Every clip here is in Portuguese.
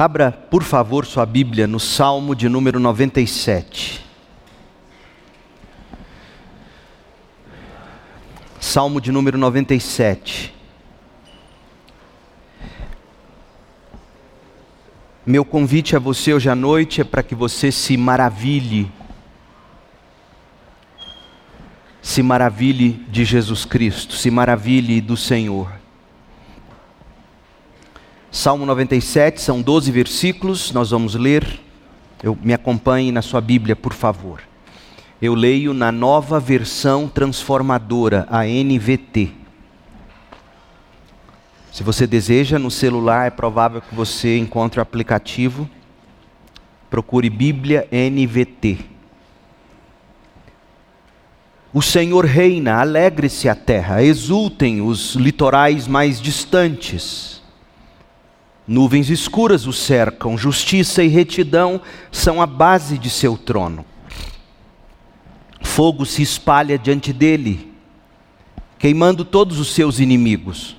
Abra, por favor, sua Bíblia no Salmo de número 97. Salmo de número 97. Meu convite a você hoje à noite é para que você se maravilhe. Se maravilhe de Jesus Cristo, se maravilhe do Senhor. Salmo 97, são 12 versículos, nós vamos ler. Eu, me acompanhe na sua Bíblia, por favor. Eu leio na nova versão transformadora, a NVT. Se você deseja, no celular é provável que você encontre o aplicativo. Procure Bíblia NVT. O Senhor reina, alegre-se a terra, exultem os litorais mais distantes. Nuvens escuras o cercam, justiça e retidão são a base de seu trono. Fogo se espalha diante dele, queimando todos os seus inimigos.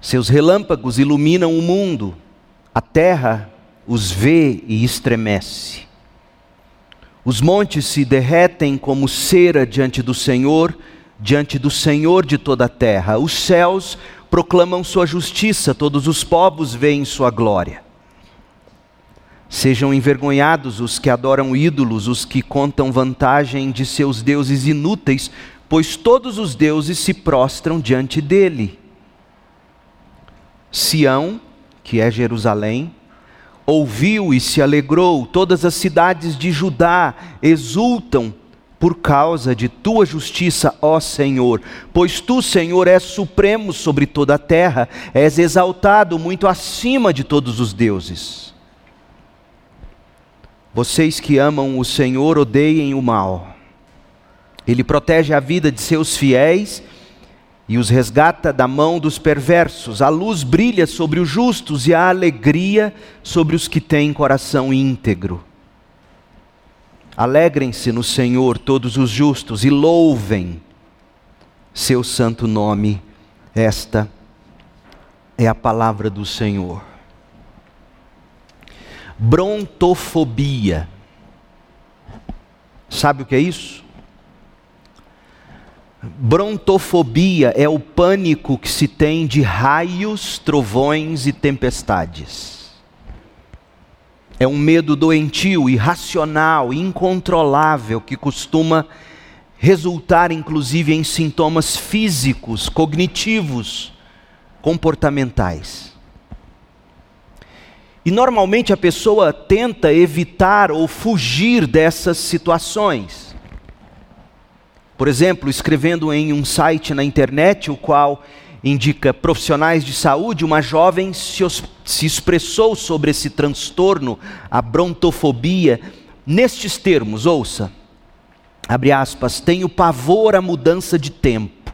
Seus relâmpagos iluminam o mundo, a terra os vê e estremece. Os montes se derretem como cera diante do Senhor, diante do Senhor de toda a terra. Os céus proclamam sua justiça, todos os povos veem sua glória. Sejam envergonhados os que adoram ídolos, os que contam vantagem de seus deuses inúteis, pois todos os deuses se prostram diante dele. Sião, que é Jerusalém, ouviu e se alegrou, todas as cidades de Judá exultam por causa de tua justiça, ó Senhor. Pois tu, Senhor, és supremo sobre toda a terra, és exaltado muito acima de todos os deuses. Vocês que amam o Senhor odeiem o mal. Ele protege a vida de seus fiéis e os resgata da mão dos perversos. A luz brilha sobre os justos e a alegria sobre os que têm coração íntegro. Alegrem-se no Senhor todos os justos e louvem seu santo nome. Esta é a palavra do Senhor. Brontofobia. Sabe o que é isso? Brontofobia é o pânico que se tem de raios, trovões e tempestades. É um medo doentio, irracional, incontrolável, que costuma resultar inclusive em sintomas físicos, cognitivos, comportamentais. E normalmente a pessoa tenta evitar ou fugir dessas situações. Por exemplo, escrevendo em um site na internet, o qual indica profissionais de saúde, uma jovem se, se expressou sobre esse transtorno, a brontofobia, nestes termos, ouça, abre aspas, tenho pavor à mudança de tempo.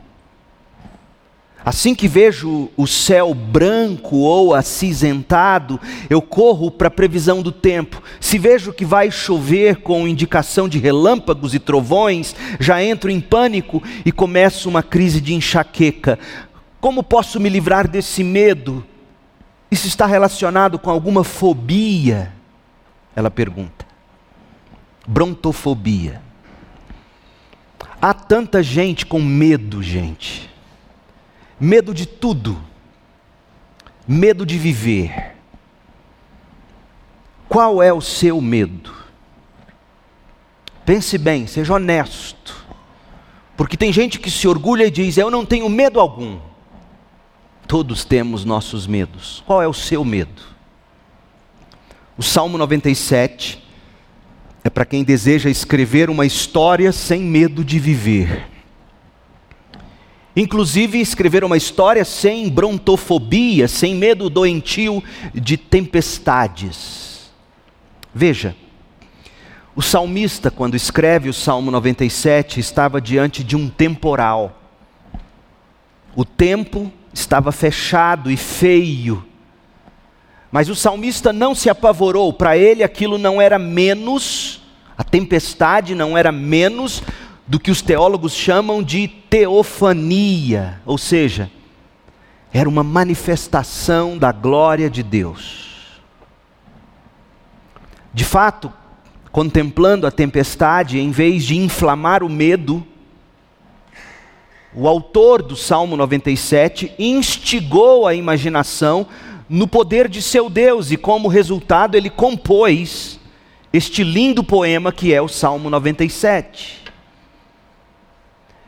Assim que vejo o céu branco ou acinzentado, eu corro para a previsão do tempo. Se vejo que vai chover com indicação de relâmpagos e trovões, já entro em pânico e começo uma crise de enxaqueca. Como posso me livrar desse medo? Isso está relacionado com alguma fobia? Ela pergunta. Brontofobia. Há tanta gente com medo, gente. Medo de tudo. Medo de viver. Qual é o seu medo? Pense bem, seja honesto. Porque tem gente que se orgulha e diz: Eu não tenho medo algum. Todos temos nossos medos. Qual é o seu medo? O Salmo 97 é para quem deseja escrever uma história sem medo de viver. Inclusive, escrever uma história sem brontofobia, sem medo doentio de tempestades. Veja, o salmista, quando escreve o Salmo 97, estava diante de um temporal. O tempo estava fechado e feio. Mas o salmista não se apavorou, para ele aquilo não era menos, a tempestade não era menos do que os teólogos chamam de teofania, ou seja, era uma manifestação da glória de Deus. De fato, contemplando a tempestade, em vez de inflamar o medo, o autor do Salmo 97 instigou a imaginação no poder de seu Deus e, como resultado, ele compôs este lindo poema que é o Salmo 97.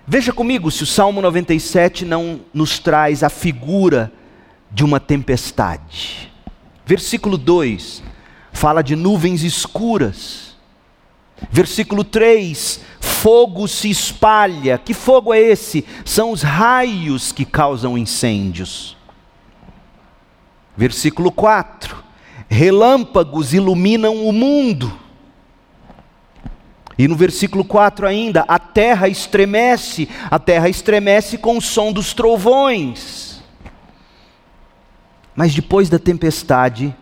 Veja comigo se o Salmo 97 não nos traz a figura de uma tempestade. Versículo 2 fala de nuvens escuras. Versículo 3, fogo se espalha. Que fogo é esse? São os raios que causam incêndios. Versículo 4: relâmpagos iluminam o mundo. E no versículo 4 ainda, a terra estremece, a terra estremece com o som dos trovões. Mas depois da tempestade,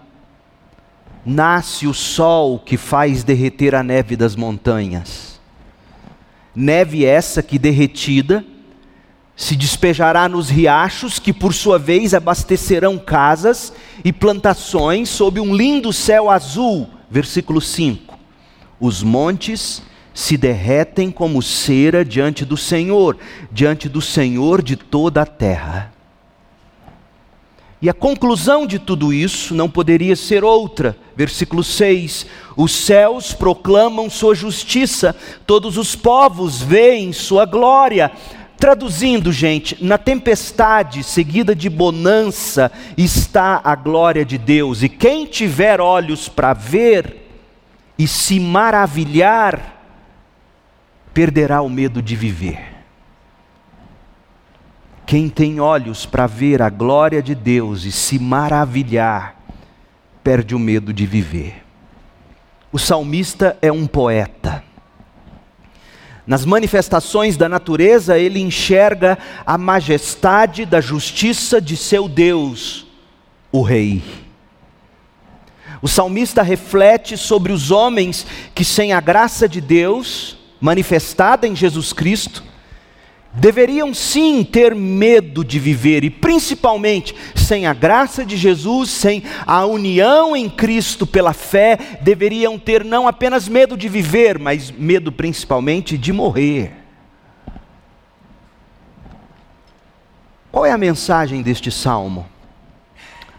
nasce o sol que faz derreter a neve das montanhas. Neve essa que derretida se despejará nos riachos, que por sua vez abastecerão casas e plantações sob um lindo céu azul. Versículo 5: Os montes se derretem como cera diante do Senhor, diante do Senhor de toda a terra. E a conclusão de tudo isso não poderia ser outra. Versículo 6: Os céus proclamam sua justiça, todos os povos veem sua glória. Traduzindo, gente, na tempestade seguida de bonança está a glória de Deus, e quem tiver olhos para ver e se maravilhar, perderá o medo de viver. Quem tem olhos para ver a glória de Deus e se maravilhar, perde o medo de viver. O salmista é um poeta. Nas manifestações da natureza, ele enxerga a majestade da justiça de seu Deus, o Rei. O salmista reflete sobre os homens que, sem a graça de Deus, manifestada em Jesus Cristo, deveriam sim ter medo de viver, e principalmente sem a graça de Jesus, sem a união em Cristo pela fé, deveriam ter não apenas medo de viver, mas medo principalmente de morrer. Qual é a mensagem deste salmo?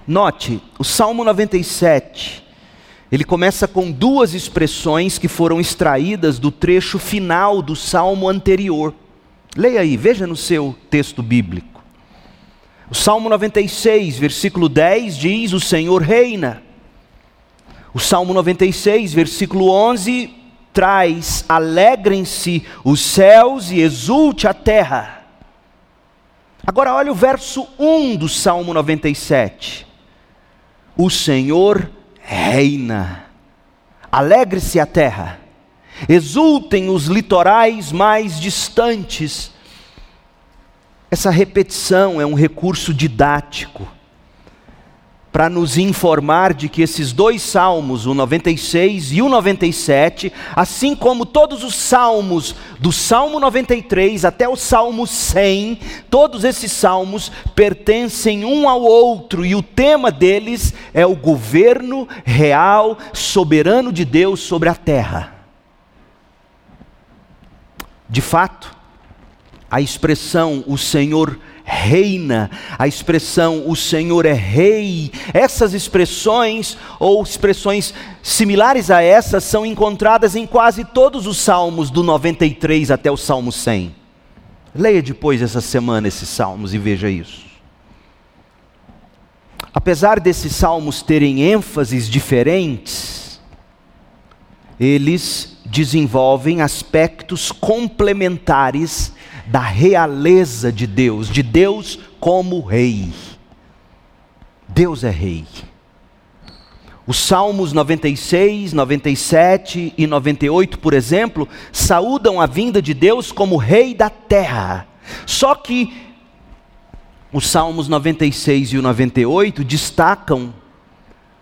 Note, o Salmo 97, ele começa com duas expressões que foram extraídas do trecho final do salmo anterior. Leia aí, veja no seu texto bíblico. O Salmo 96, versículo 10 diz: O Senhor reina. O Salmo 96, versículo 11 traz: Alegrem-se os céus e exulte a terra. Agora olha o verso 1 do Salmo 97. O Senhor reina. Alegre-se a terra exultem os litorais mais distantes. Essa repetição é um recurso didático para nos informar de que esses dois salmos, o 96 e o 97, assim como todos os salmos, do Salmo 93 até o Salmo 100, todos esses salmos pertencem um ao outro e o tema deles é o governo real, soberano de Deus sobre a terra. De fato, a expressão o Senhor reina, a expressão o Senhor é rei, essas expressões ou expressões similares a essas são encontradas em quase todos os salmos do 93 até o Salmo 100. Leia depois essa semana esses salmos e veja isso. Apesar desses salmos terem ênfases diferentes, eles desenvolvem aspectos complementares da realeza de Deus, de Deus como rei. Deus é rei. Os Salmos 96, 97 e 98, por exemplo, saúdam a vinda de Deus como rei da terra. Só que os Salmos 96 e o 98 destacam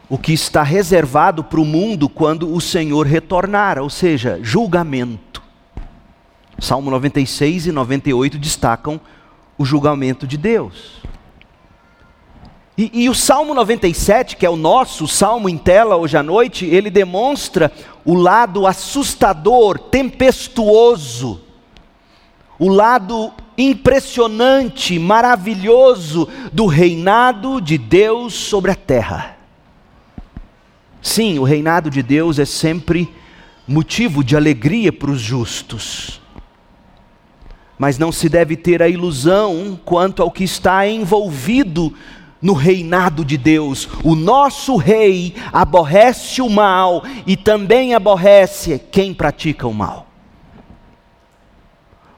o que está reservado para o mundo quando o Senhor retornar, ou seja, julgamento. Salmo 96 e 98 destacam o julgamento de Deus. E, e, o Salmo 97, que é o nosso salmo em tela hoje à noite, ele demonstra o lado assustador, tempestuoso, o lado impressionante, maravilhoso do reinado de Deus sobre a terra. Sim, o reinado de Deus é sempre motivo de alegria para os justos. Mas não se deve ter a ilusão quanto ao que está envolvido no reinado de Deus. O nosso rei aborrece o mal e também aborrece quem pratica o mal.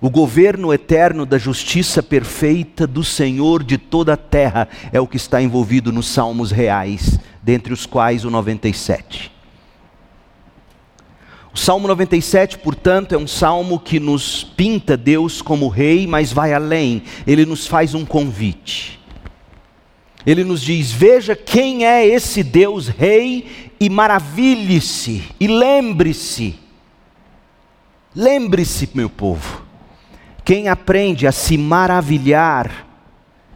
O governo eterno da justiça perfeita do Senhor de toda a terra é o que está envolvido nos salmos reais, dentre os quais o 97. O Salmo 97, portanto, é um salmo que nos pinta Deus como rei, mas vai além, ele nos faz um convite. Ele nos diz: Veja quem é esse Deus Rei e maravilhe-se, e lembre-se. Lembre-se, meu povo, quem aprende a se maravilhar,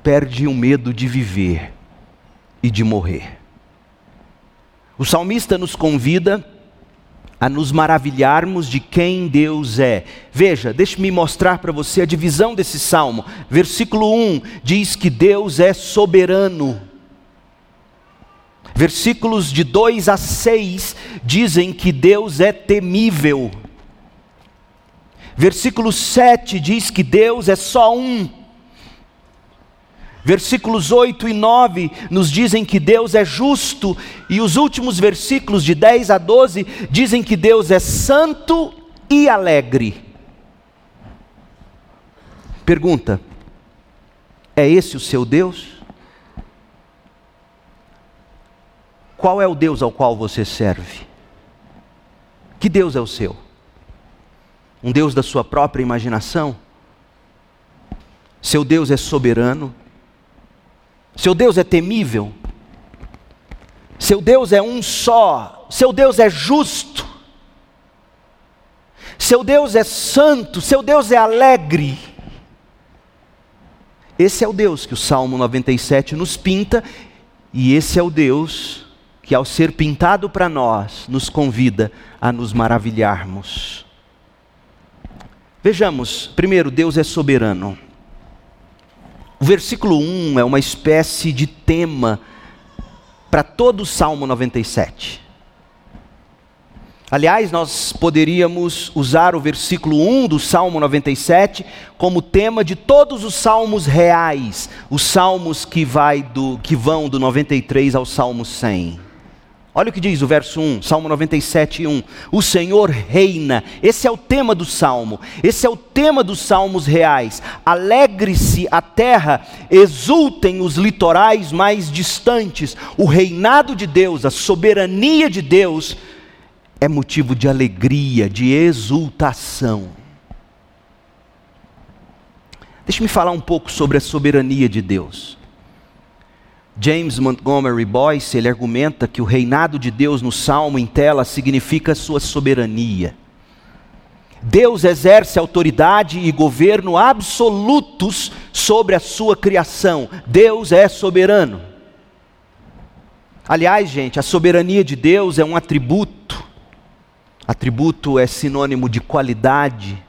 perde o medo de viver e de morrer. O salmista nos convida a nos maravilharmos de quem Deus é. Veja, deixe-me mostrar para você a divisão desse salmo. Versículo 1 diz que Deus é soberano. Versículos de 2 a 6 dizem que Deus é temível. Versículo 7 diz que Deus é só um. Versículos 8 e 9 nos dizem que Deus é justo, e os últimos versículos de 10 a 12 dizem que Deus é santo e alegre. Pergunta: é esse o seu Deus? Qual é o Deus ao qual você serve? Que Deus é o seu? Um Deus da sua própria imaginação? Seu Deus é soberano? Seu Deus é temível. Seu Deus é um só. Seu Deus é justo. Seu Deus é santo. Seu Deus é alegre. Esse é o Deus que o Salmo 97 nos pinta, e esse é o Deus que, ao ser pintado para nós, nos convida a nos maravilharmos. Vejamos, primeiro, Deus é soberano. O versículo 1 é uma espécie de tema para todo o Salmo 97. Aliás, nós poderíamos usar o versículo 1 do Salmo 97 como tema de todos os salmos reais, os salmos que, vai do, que vão do 93 ao Salmo 100. Olha o que diz o verso 1, Salmo 97, 1. O Senhor reina. Esse é o tema do salmo. Esse é o tema dos salmos reais. Alegre-se a terra, exultem os litorais mais distantes. O reinado de Deus, a soberania de Deus, é motivo de alegria, de exultação. Deixe-me falar um pouco sobre a soberania de Deus. James Montgomery Boyce, ele argumenta que o reinado de Deus no salmo em tela significa sua soberania. Deus exerce autoridade e governo absolutos sobre a sua criação. Deus é soberano. Aliás, gente, a soberania de Deus é um atributo. Atributo é sinônimo de qualidade,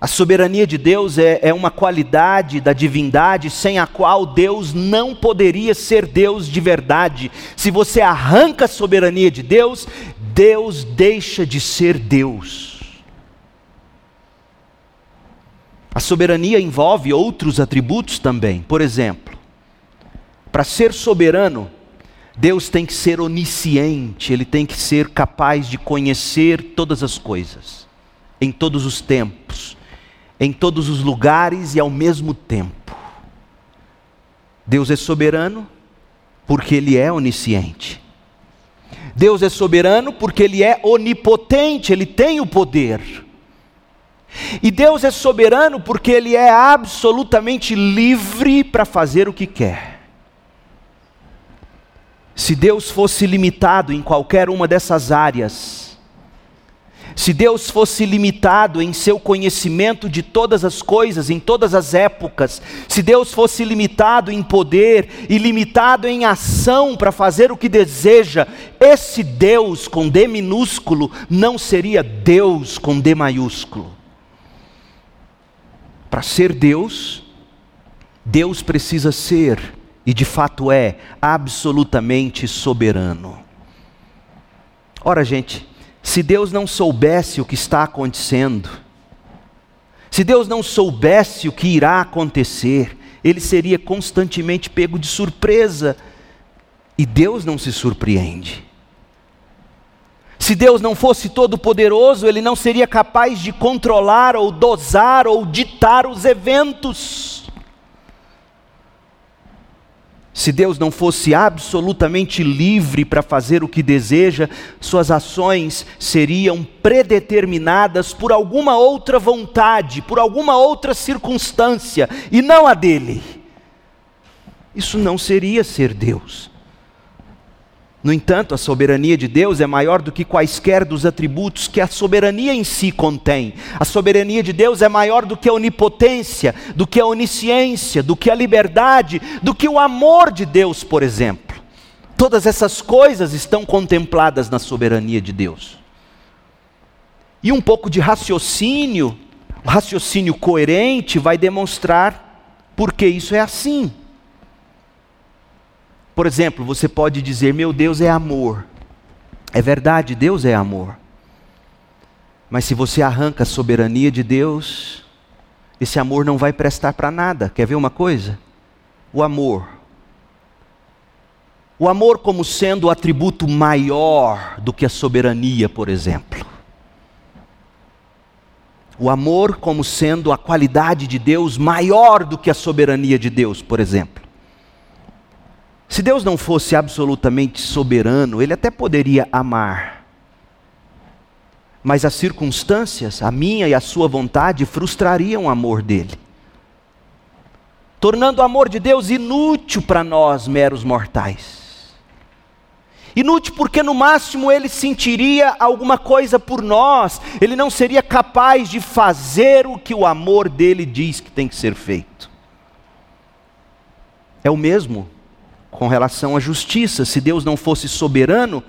a soberania de Deus é, é, uma qualidade da divindade sem a qual Deus não poderia ser Deus de verdade. Se você arranca a soberania de Deus, Deus deixa de ser Deus. A soberania envolve outros atributos também. Por exemplo, para ser soberano, Deus tem que ser onisciente, ele tem que ser capaz de conhecer todas as coisas, em todos os tempos em todos os lugares e ao mesmo tempo. Deus é soberano porque Ele é onisciente. Deus é soberano porque Ele é onipotente, Ele tem o poder. E Deus é soberano porque Ele é absolutamente livre para fazer o que quer. Se Deus fosse limitado em qualquer uma dessas áreas, se Deus fosse limitado em seu conhecimento de todas as coisas, em todas as épocas, se Deus fosse limitado em poder e limitado em ação para fazer o que deseja, esse Deus com D minúsculo não seria Deus com D maiúsculo. Para ser Deus, Deus precisa ser, e de fato é, absolutamente soberano. Ora, gente, se Deus não soubesse o que está acontecendo, se Deus não soubesse o que irá acontecer, ele seria constantemente pego de surpresa. E Deus não se surpreende. Se Deus não fosse todo-poderoso, ele não seria capaz de controlar ou dosar ou ditar os eventos. Se Deus não fosse absolutamente livre para fazer o que deseja, suas ações seriam predeterminadas por alguma outra vontade, por alguma outra circunstância, e não a dele. Isso não seria ser Deus. No entanto, a soberania de Deus é maior do que quaisquer dos atributos que a soberania em si contém. A soberania de Deus é maior do que a onipotência, do que a onisciência, do que a liberdade, do que o amor de Deus, por exemplo. Todas essas coisas estão contempladas na soberania de Deus. E um pouco de raciocínio, raciocínio coerente, vai demonstrar por que isso é assim. Por exemplo, você pode dizer: Meu Deus é amor. É verdade, Deus é amor. Mas se você arranca a soberania de Deus, esse amor não vai prestar para nada. Quer ver uma coisa? O amor. O amor como sendo o atributo maior do que a soberania, por exemplo. O amor como sendo a qualidade de Deus maior do que a soberania de Deus, por exemplo. Se Deus não fosse absolutamente soberano, ele até poderia amar. Mas as circunstâncias, a minha e a sua vontade, frustrariam o amor dele. Tornando o amor de Deus inútil para nós, meros mortais. Inútil porque no máximo ele sentiria alguma coisa por nós, ele não seria capaz de fazer o que o amor dele diz que tem que ser feito. É o mesmo com relação à justiça. Se Deus não fosse soberano,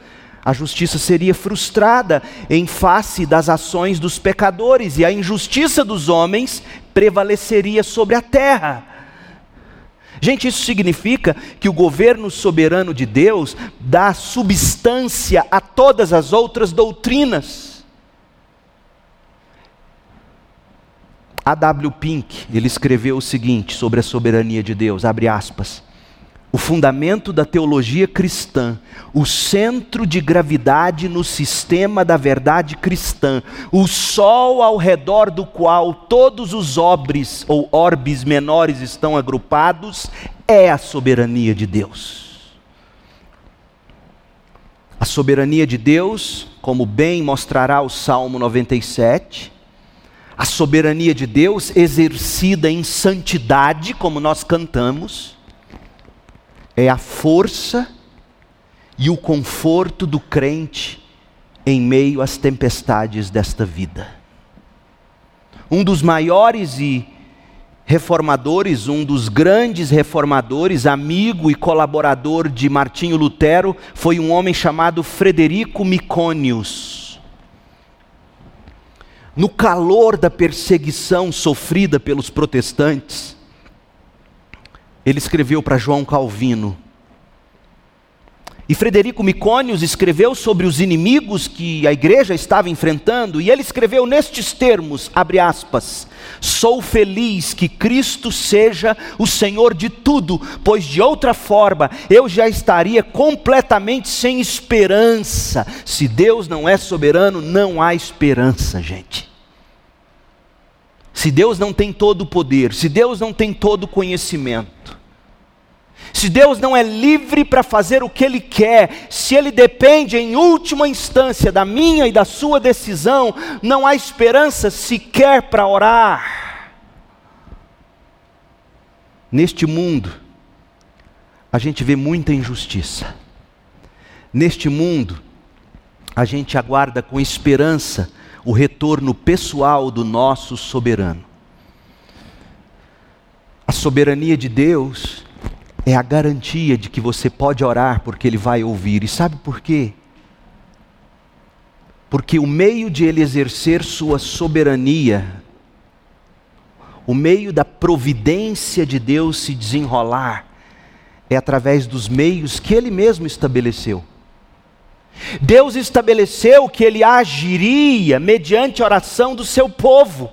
a justiça seria frustrada em face das ações dos pecadores e a injustiça dos homens prevaleceria sobre a terra. Gente, isso significa que o governo soberano de Deus dá substância a todas as outras doutrinas. A W. Pink, ele escreveu o seguinte sobre a soberania de Deus, abre aspas o fundamento da teologia cristã, o centro de gravidade no sistema da verdade cristã, o sol ao redor do qual todos os obres ou orbes menores estão agrupados, é a soberania de Deus. A soberania de Deus, como bem mostrará o Salmo 97, a soberania de Deus exercida em santidade, como nós cantamos, é a força e o conforto do crente em meio às tempestades desta vida. Um dos maiores e reformadores, um dos grandes reformadores, amigo e colaborador de Martinho Lutero, foi um homem chamado Frederico Micônios. No calor da perseguição sofrida pelos protestantes, ele escreveu para João Calvino. E Frederico Micônios escreveu sobre os inimigos que a igreja estava enfrentando, e ele escreveu nestes termos, abre aspas: Sou feliz que Cristo seja o Senhor de tudo, pois de outra forma eu já estaria completamente sem esperança. Se Deus não é soberano, não há esperança, gente. Se Deus não tem todo o poder, se Deus não tem todo o conhecimento, se Deus não é livre para fazer o que Ele quer, se Ele depende em última instância da minha e da sua decisão, não há esperança sequer para orar. Neste mundo, a gente vê muita injustiça. Neste mundo, a gente aguarda com esperança o retorno pessoal do nosso soberano. A soberania de Deus é a garantia de que você pode orar porque Ele vai ouvir. E sabe por quê? Porque o meio de Ele exercer Sua soberania, o meio da providência de Deus se desenrolar, é através dos meios que Ele mesmo estabeleceu. Deus estabeleceu que Ele agiria mediante a oração do seu povo.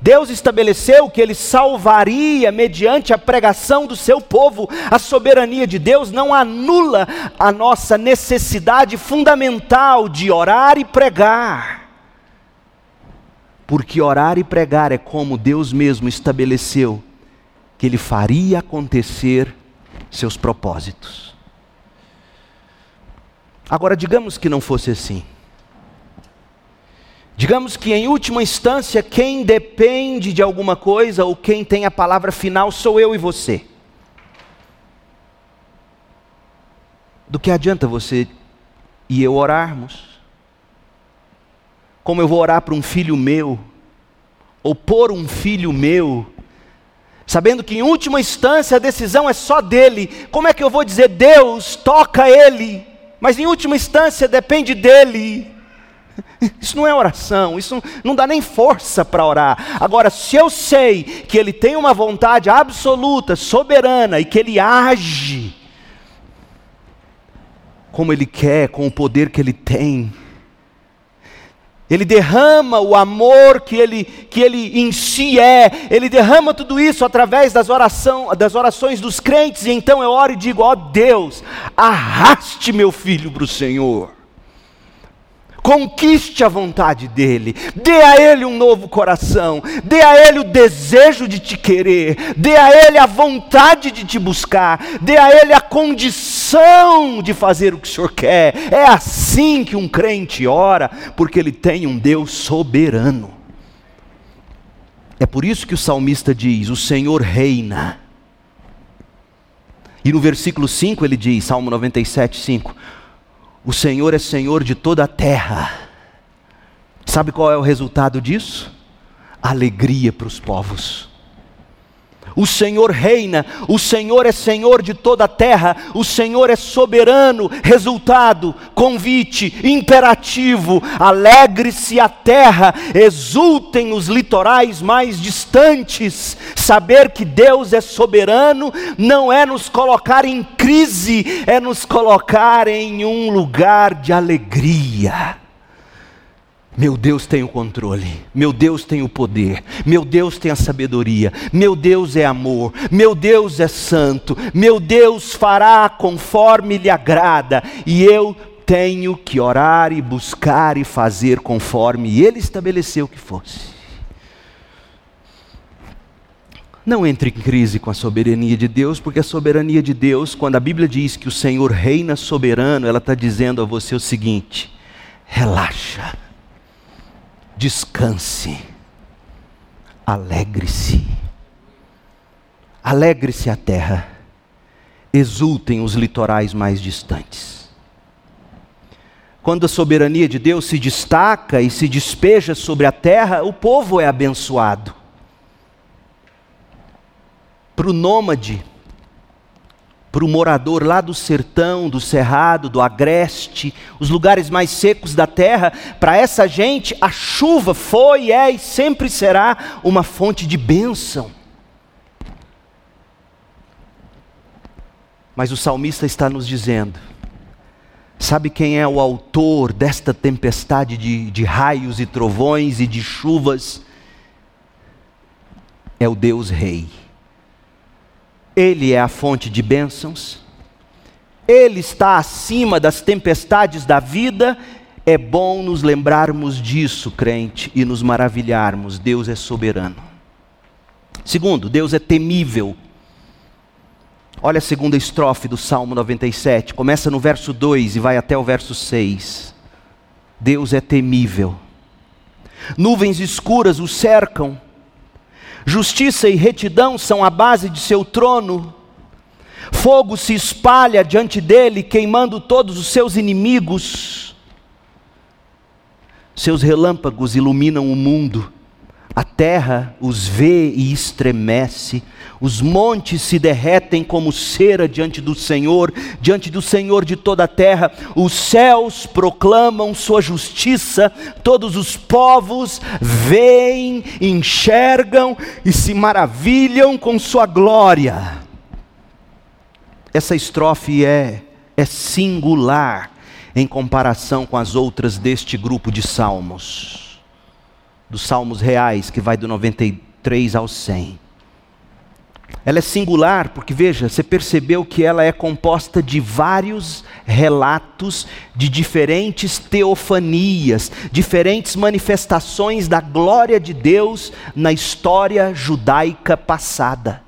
Deus estabeleceu que ele salvaria mediante a pregação do seu povo. A soberania de Deus não anula a nossa necessidade fundamental de orar e pregar. Porque orar e pregar é como Deus mesmo estabeleceu que ele faria acontecer seus propósitos. Agora, digamos que não fosse assim. Digamos que, em última instância, quem depende de alguma coisa ou quem tem a palavra final sou eu e você. Do que adianta você e eu orarmos? Como eu vou orar para um filho meu, ou por um filho meu, sabendo que em última instância a decisão é só dele, como é que eu vou dizer, Deus, toca ele, mas em última instância depende dele? Isso não é oração, isso não dá nem força para orar. Agora, se eu sei que Ele tem uma vontade absoluta, soberana e que Ele age como Ele quer, com o poder que Ele tem, ele derrama o amor que ele, que ele em si é, ele derrama tudo isso através das, oração, das orações dos crentes, e então eu oro e digo: ó oh Deus, arraste meu filho para o Senhor conquiste a vontade dele, dê a ele um novo coração, dê a ele o desejo de te querer, dê a ele a vontade de te buscar, dê a ele a condição de fazer o que o Senhor quer. É assim que um crente ora, porque ele tem um Deus soberano. É por isso que o salmista diz: O Senhor reina. E no versículo 5 ele diz, Salmo 97, 5: o Senhor é Senhor de toda a terra. Sabe qual é o resultado disso? Alegria para os povos. O Senhor reina, o Senhor é Senhor de toda a terra, o Senhor é soberano. Resultado, convite, imperativo: alegre-se a terra, exultem os litorais mais distantes. Saber que Deus é soberano não é nos colocar em crise, é nos colocar em um lugar de alegria. Meu Deus tem o controle, meu Deus tem o poder, meu Deus tem a sabedoria, meu Deus é amor, meu Deus é santo, meu Deus fará conforme lhe agrada, e eu tenho que orar e buscar e fazer conforme ele estabeleceu que fosse. Não entre em crise com a soberania de Deus, porque a soberania de Deus, quando a Bíblia diz que o Senhor reina soberano, ela está dizendo a você o seguinte: relaxa descanse, alegre-se. Alegre-se a terra, exultem os litorais mais distantes. Quando a soberania de Deus se destaca e se despeja sobre a terra, o povo é abençoado. Para o nômade, para o morador lá do sertão, do cerrado, do agreste, os lugares mais secos da terra, para essa gente a chuva foi, é e sempre será uma fonte de bênção. Mas o salmista está nos dizendo: sabe quem é o autor desta tempestade de, de raios e trovões e de chuvas? É o Deus Rei. Ele é a fonte de bênçãos, Ele está acima das tempestades da vida. É bom nos lembrarmos disso, crente, e nos maravilharmos. Deus é soberano. Segundo, Deus é temível. Olha a segunda estrofe do Salmo 97, começa no verso 2 e vai até o verso 6. Deus é temível. Nuvens escuras o cercam, Justiça e retidão são a base de seu trono. Fogo se espalha diante dele, queimando todos os seus inimigos. seus relâmpagos iluminam o mundo, a terra os vê e estremece, os montes se derretem como cera diante do Senhor, diante do Senhor de toda a terra, os céus proclamam sua justiça, todos os povos veem, enxergam e se maravilham com sua glória. Essa estrofe é, é singular em comparação com as outras deste grupo de salmos, dos salmos reais, que vai do 93 ao 100. Ela é singular porque, veja, você percebeu que ela é composta de vários relatos de diferentes teofanias, diferentes manifestações da glória de Deus na história judaica passada.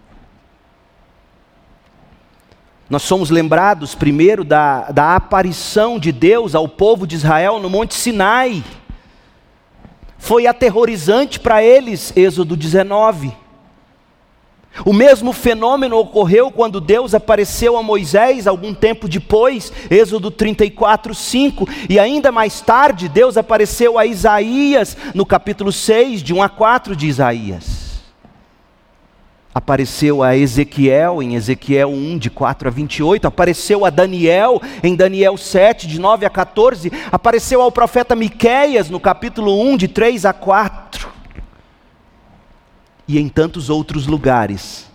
Nós somos lembrados primeiro da, da aparição de Deus ao povo de Israel no Monte Sinai. Foi aterrorizante para eles, Êxodo 19. O mesmo fenômeno ocorreu quando Deus apareceu a Moisés algum tempo depois, Êxodo 34, 5, e ainda mais tarde Deus apareceu a Isaías no capítulo 6, de 1 a 4 de Isaías apareceu a Ezequiel em Ezequiel 1, de 4 a 28, apareceu a Daniel em Daniel 7, de 9 a 14, apareceu ao profeta Miqueias no capítulo 1, de 3 a 4. E em tantos outros lugares,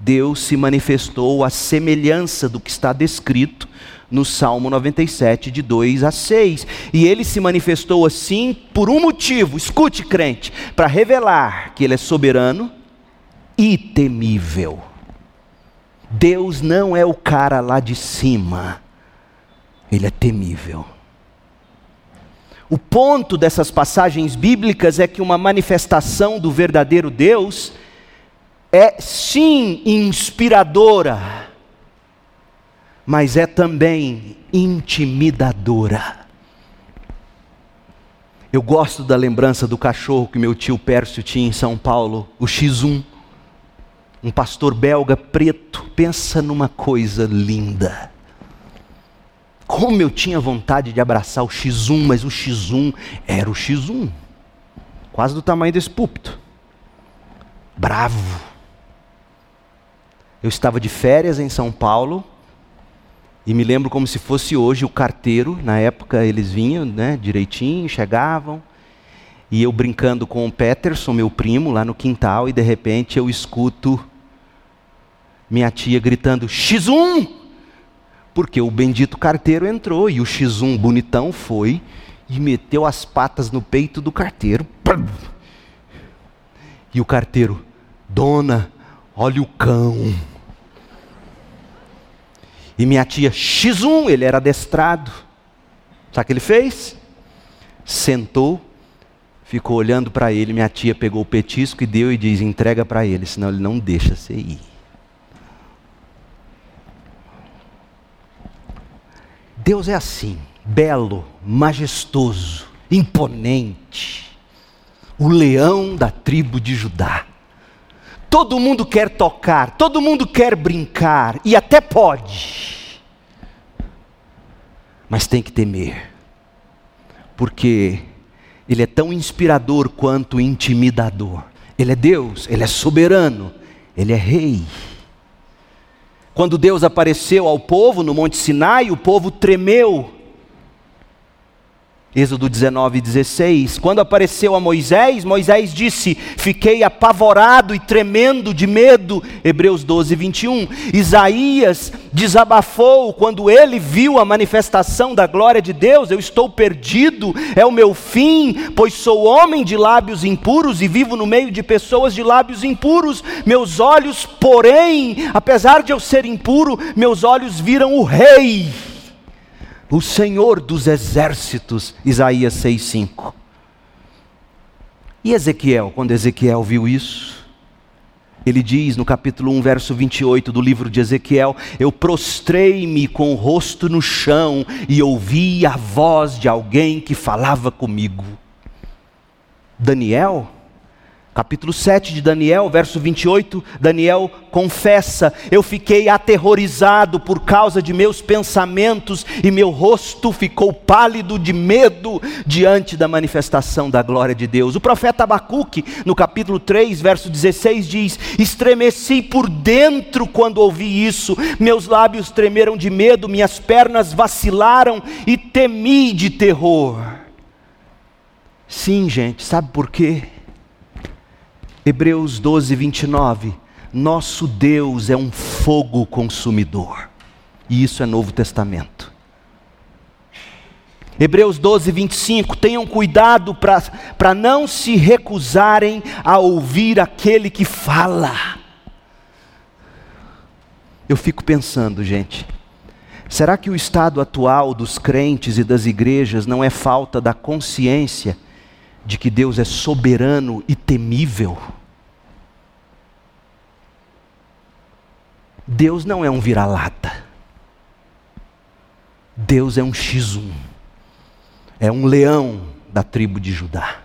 Deus se manifestou à semelhança do que está descrito no Salmo 97, de 2 a 6. E ele se manifestou assim por um motivo, escute, crente, para revelar que ele é soberano e temível. Deus não é o cara lá de cima, ele é temível. O ponto dessas passagens bíblicas é que uma manifestação do verdadeiro Deus é sim inspiradora, mas é também intimidadora. Eu gosto da lembrança do cachorro que meu tio Pércio tinha em São Paulo, o X1 um pastor belga preto, pensa numa coisa linda. Como eu tinha vontade de abraçar o X1, mas o X1 era o X1, quase do tamanho desse púlpito. Bravo. Eu estava de férias em São Paulo e me lembro como se fosse hoje o carteiro, na época eles vinham, né, direitinho, chegavam, e eu brincando com o Peterson, meu primo, lá no quintal, e de repente eu escuto minha tia gritando: X1! Porque o bendito carteiro entrou e o X1 bonitão foi e meteu as patas no peito do carteiro. E o carteiro: Dona, olha o cão. E minha tia, X1, ele era adestrado. Sabe o que ele fez? Sentou, ficou olhando para ele. Minha tia pegou o petisco e deu e diz: entrega para ele, senão ele não deixa você ir. Deus é assim, belo, majestoso, imponente, o leão da tribo de Judá. Todo mundo quer tocar, todo mundo quer brincar, e até pode, mas tem que temer, porque Ele é tão inspirador quanto intimidador. Ele é Deus, Ele é soberano, Ele é Rei. Quando Deus apareceu ao povo no Monte Sinai, o povo tremeu. Êxodo 19, 16. Quando apareceu a Moisés, Moisés disse: Fiquei apavorado e tremendo de medo. Hebreus 12, 21. Isaías desabafou quando ele viu a manifestação da glória de Deus: Eu estou perdido, é o meu fim, pois sou homem de lábios impuros e vivo no meio de pessoas de lábios impuros. Meus olhos, porém, apesar de eu ser impuro, meus olhos viram o Rei o Senhor dos exércitos, Isaías 6,5. E Ezequiel, quando Ezequiel viu isso, ele diz no capítulo 1, verso 28 do livro de Ezequiel: Eu prostrei-me com o rosto no chão e ouvi a voz de alguém que falava comigo. Daniel Capítulo 7 de Daniel, verso 28, Daniel confessa: Eu fiquei aterrorizado por causa de meus pensamentos e meu rosto ficou pálido de medo diante da manifestação da glória de Deus. O profeta Abacuque, no capítulo 3, verso 16, diz: Estremeci por dentro quando ouvi isso, meus lábios tremeram de medo, minhas pernas vacilaram e temi de terror. Sim, gente, sabe por quê? Hebreus 12, 29. Nosso Deus é um fogo consumidor. E isso é Novo Testamento. Hebreus 12, 25. Tenham cuidado para não se recusarem a ouvir aquele que fala. Eu fico pensando, gente, será que o estado atual dos crentes e das igrejas não é falta da consciência de que Deus é soberano e temível? Deus não é um vira-lata. Deus é um X1. É um leão da tribo de Judá.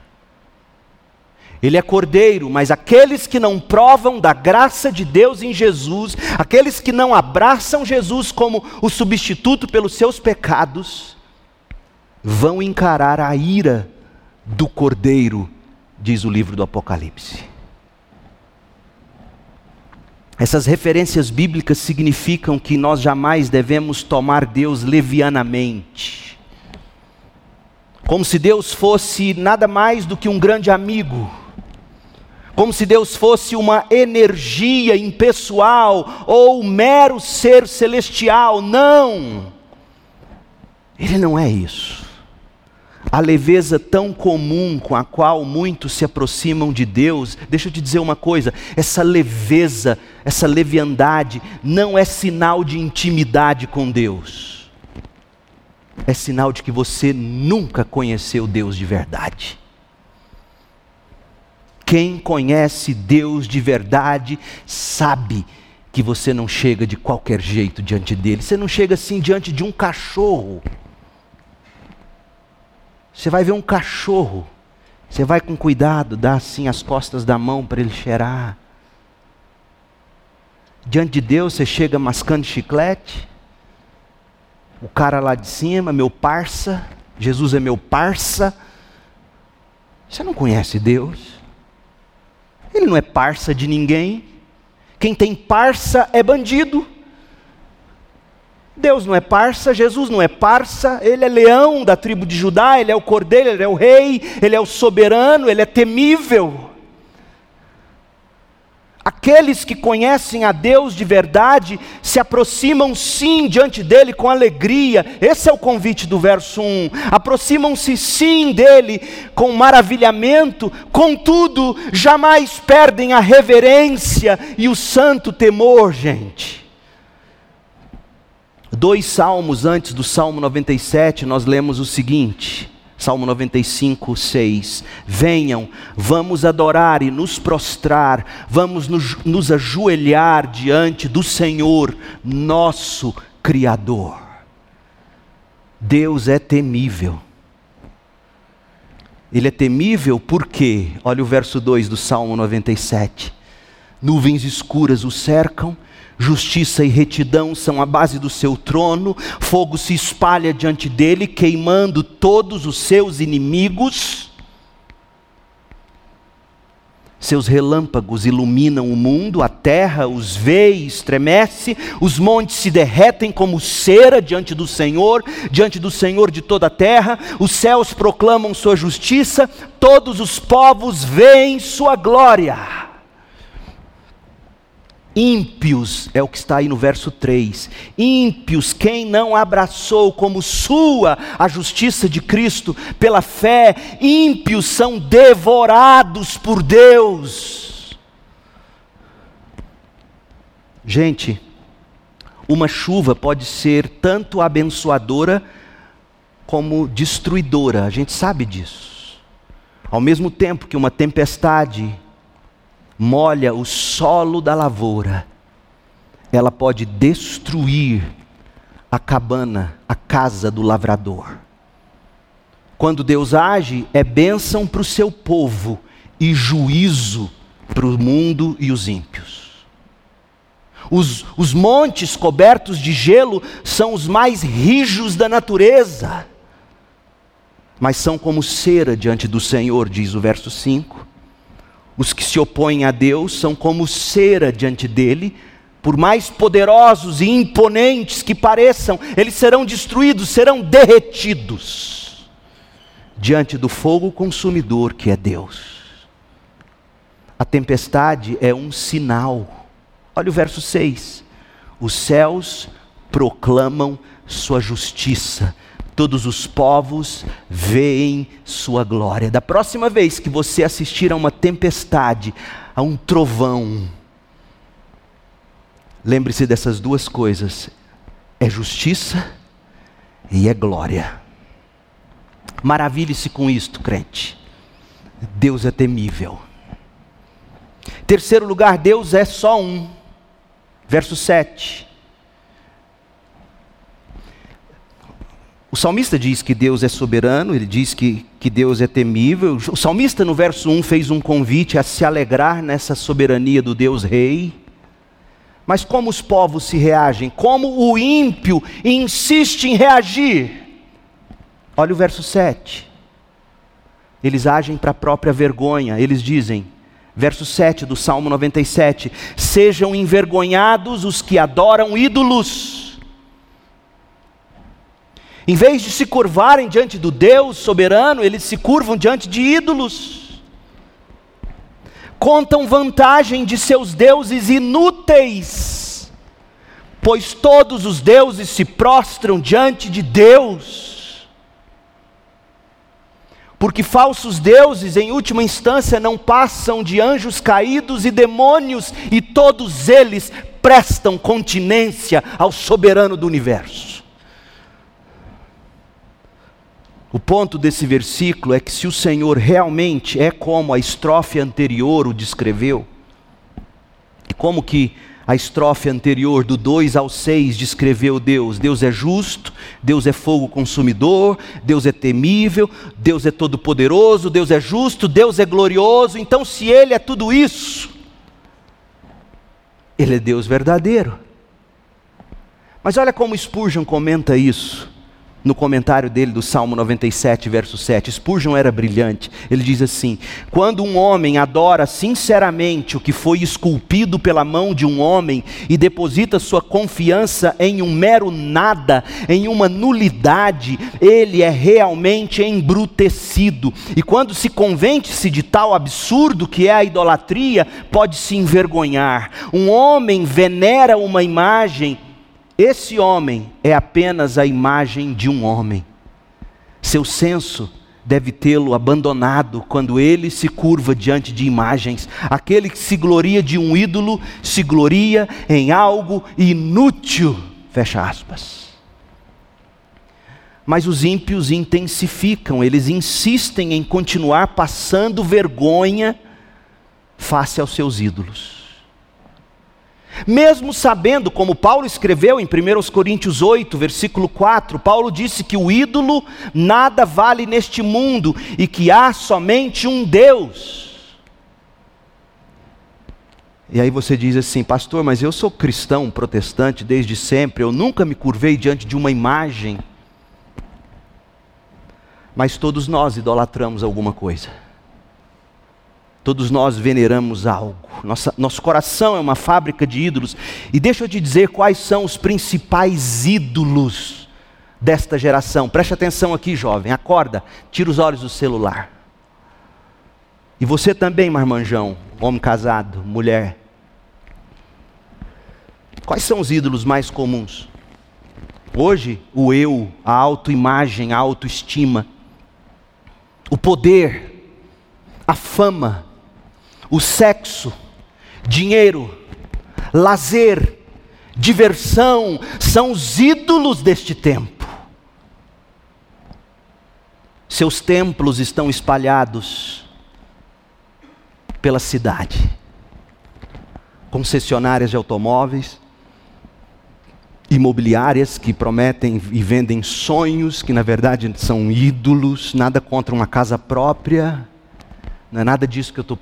Ele é cordeiro, mas aqueles que não provam da graça de Deus em Jesus, aqueles que não abraçam Jesus como o substituto pelos seus pecados, vão encarar a ira do cordeiro, diz o livro do Apocalipse. Essas referências bíblicas significam que nós jamais devemos tomar Deus levianamente. Como se Deus fosse nada mais do que um grande amigo. Como se Deus fosse uma energia impessoal ou um mero ser celestial. Não! Ele não é isso a leveza tão comum com a qual muitos se aproximam de Deus, deixa eu te dizer uma coisa: essa leveza, essa leviandade, não é sinal de intimidade com Deus, é sinal de que você nunca conheceu Deus de verdade. Quem conhece Deus de verdade sabe que você não chega de qualquer jeito diante dele, você não chega assim diante de um cachorro você vai ver um cachorro, você vai com cuidado, dá assim as costas da mão para ele cheirar. Diante de Deus você chega mascando chiclete. O cara lá de cima, meu parça, Jesus é meu parça. Você não conhece Deus. Ele não é parça de ninguém. Quem tem parça é bandido. Deus não é parça, Jesus não é parça, Ele é leão da tribo de Judá, Ele é o cordeiro, Ele é o rei, Ele é o soberano, Ele é temível. Aqueles que conhecem a Deus de verdade se aproximam sim diante dele com alegria, esse é o convite do verso 1. Aproximam-se sim dele com maravilhamento, contudo, jamais perdem a reverência e o santo temor, gente. Dois salmos antes do Salmo 97, nós lemos o seguinte: Salmo 95, 6. Venham, vamos adorar e nos prostrar, vamos nos, nos ajoelhar diante do Senhor, nosso Criador. Deus é temível. Ele é temível porque, olha o verso 2 do Salmo 97. Nuvens escuras o cercam Justiça e retidão são a base do seu trono, fogo se espalha diante dele, queimando todos os seus inimigos. Seus relâmpagos iluminam o mundo, a terra os vê e estremece, os montes se derretem como cera diante do Senhor, diante do Senhor de toda a terra, os céus proclamam sua justiça, todos os povos veem sua glória. Ímpios é o que está aí no verso 3. Ímpios, quem não abraçou como sua a justiça de Cristo pela fé, ímpios são devorados por Deus. Gente, uma chuva pode ser tanto abençoadora como destruidora, a gente sabe disso. Ao mesmo tempo que uma tempestade molha o solo da lavoura, ela pode destruir a cabana, a casa do lavrador. Quando Deus age, é bênção para o seu povo, e juízo para o mundo e os ímpios. Os, os montes cobertos de gelo são os mais rijos da natureza, mas são como cera diante do Senhor, diz o verso 5. Os que se opõem a Deus são como cera diante dele, por mais poderosos e imponentes que pareçam, eles serão destruídos, serão derretidos diante do fogo consumidor que é Deus. A tempestade é um sinal. Olha o verso 6. Os céus proclamam sua justiça, todos os povos veem sua glória. Da próxima vez que você assistir a uma tempestade, a um trovão, lembre-se dessas duas coisas: é justiça e é glória. Maravilhe-se com isto, crente. Deus é temível. Terceiro lugar, Deus é só um. Verso 7. O salmista diz que Deus é soberano, ele diz que, que Deus é temível. O salmista, no verso 1, fez um convite a se alegrar nessa soberania do Deus Rei. Mas como os povos se reagem? Como o ímpio insiste em reagir? Olha o verso 7. Eles agem para a própria vergonha, eles dizem: Verso 7 do Salmo 97: Sejam envergonhados os que adoram ídolos. Em vez de se curvarem diante do Deus soberano, eles se curvam diante de ídolos. Contam vantagem de seus deuses inúteis, pois todos os deuses se prostram diante de Deus porque falsos deuses, em última instância, não passam de anjos caídos e demônios, e todos eles prestam continência ao soberano do universo. O ponto desse versículo é que se o Senhor realmente é como a estrofe anterior o descreveu, e como que a estrofe anterior, do 2 ao 6, descreveu Deus. Deus é justo, Deus é fogo consumidor, Deus é temível, Deus é todo-poderoso, Deus é justo, Deus é glorioso. Então, se Ele é tudo isso, Ele é Deus verdadeiro. Mas olha como Spurgeon comenta isso no comentário dele do Salmo 97, verso 7. Spurgeon era brilhante. Ele diz assim: Quando um homem adora sinceramente o que foi esculpido pela mão de um homem e deposita sua confiança em um mero nada, em uma nulidade, ele é realmente embrutecido. E quando se convence-se de tal absurdo que é a idolatria, pode se envergonhar. Um homem venera uma imagem esse homem é apenas a imagem de um homem. Seu senso deve tê-lo abandonado quando ele se curva diante de imagens. Aquele que se gloria de um ídolo se gloria em algo inútil. Fecha aspas. Mas os ímpios intensificam, eles insistem em continuar passando vergonha face aos seus ídolos. Mesmo sabendo, como Paulo escreveu em 1 Coríntios 8, versículo 4, Paulo disse que o ídolo nada vale neste mundo e que há somente um Deus. E aí você diz assim, pastor, mas eu sou cristão, protestante desde sempre, eu nunca me curvei diante de uma imagem. Mas todos nós idolatramos alguma coisa. Todos nós veneramos algo. Nossa, nosso coração é uma fábrica de ídolos. E deixa eu te dizer quais são os principais ídolos desta geração. Preste atenção aqui, jovem. Acorda, tira os olhos do celular. E você também, marmanjão, homem casado, mulher. Quais são os ídolos mais comuns? Hoje, o eu, a autoimagem, a autoestima, o poder, a fama, o sexo, dinheiro, lazer, diversão são os ídolos deste tempo. Seus templos estão espalhados pela cidade. Concessionárias de automóveis, imobiliárias que prometem e vendem sonhos que na verdade são ídolos, nada contra uma casa própria Não é nada disso que eu estou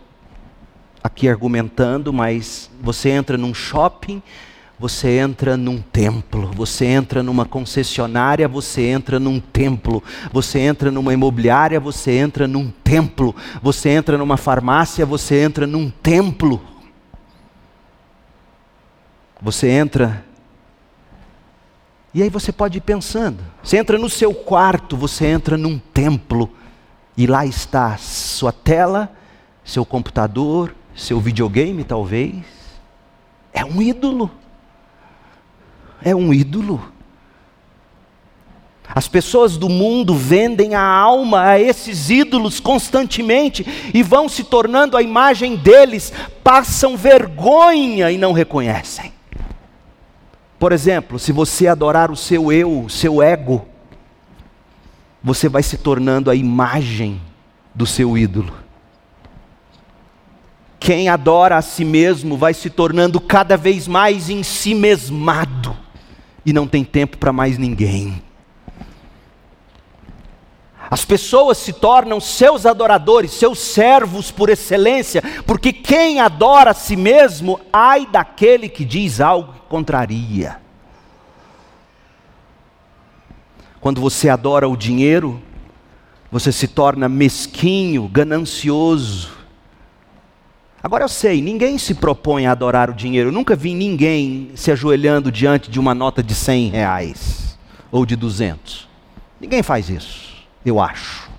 aqui argumentando, mas você entra num shopping, você entra num templo, você entra numa concessionária, você entra num templo, você entra numa imobiliária, você entra num templo, você entra numa farmácia, você entra num templo. Você entra e aí você pode ir pensando. Você entra no seu quarto, você entra num templo e lá está sua tela, seu computador, seu videogame talvez. É um ídolo. É um ídolo. As pessoas do mundo vendem a alma a esses ídolos constantemente e vão se tornando a imagem deles, passam vergonha e não reconhecem. Por exemplo, se você adorar o seu eu, o seu ego, você vai se tornando a imagem do seu ídolo. Quem adora a si mesmo vai se tornando cada vez mais em si mesmado e não tem tempo para mais ninguém. As pessoas se tornam seus adoradores, seus servos por excelência, porque quem adora a si mesmo, ai daquele que diz algo que contraria. Quando você adora o dinheiro, você se torna mesquinho, ganancioso. Agora eu sei, ninguém se propõe a adorar o dinheiro. Eu nunca vi ninguém se ajoelhando diante de uma nota de 100 reais ou de 200. Ninguém faz isso, eu acho.